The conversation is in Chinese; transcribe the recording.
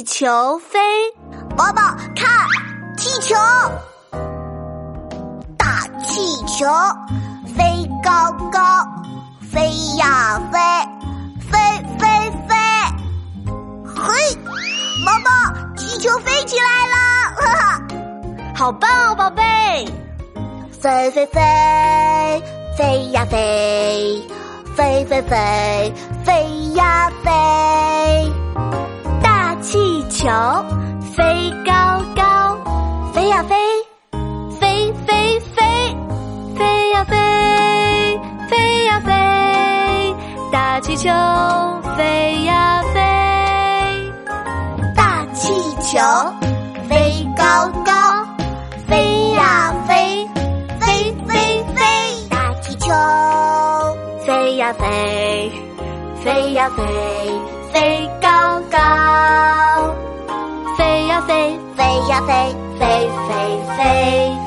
气球飞，宝宝看，气球，大气球飞高高，飞呀飞，飞飞飞，嘿，宝宝，气球飞起来了，哈哈，好棒哦，宝贝！飞飞飞，飞呀飞，飞飞飞，飞。呀呀飞，飞飞飞，飞呀飞，飞呀飞。大气球飞呀飞，大气球飞高高，飞呀飞，飞飞飞。大气球飞呀飞，飞呀飞，飞呀飞，飞飞飞。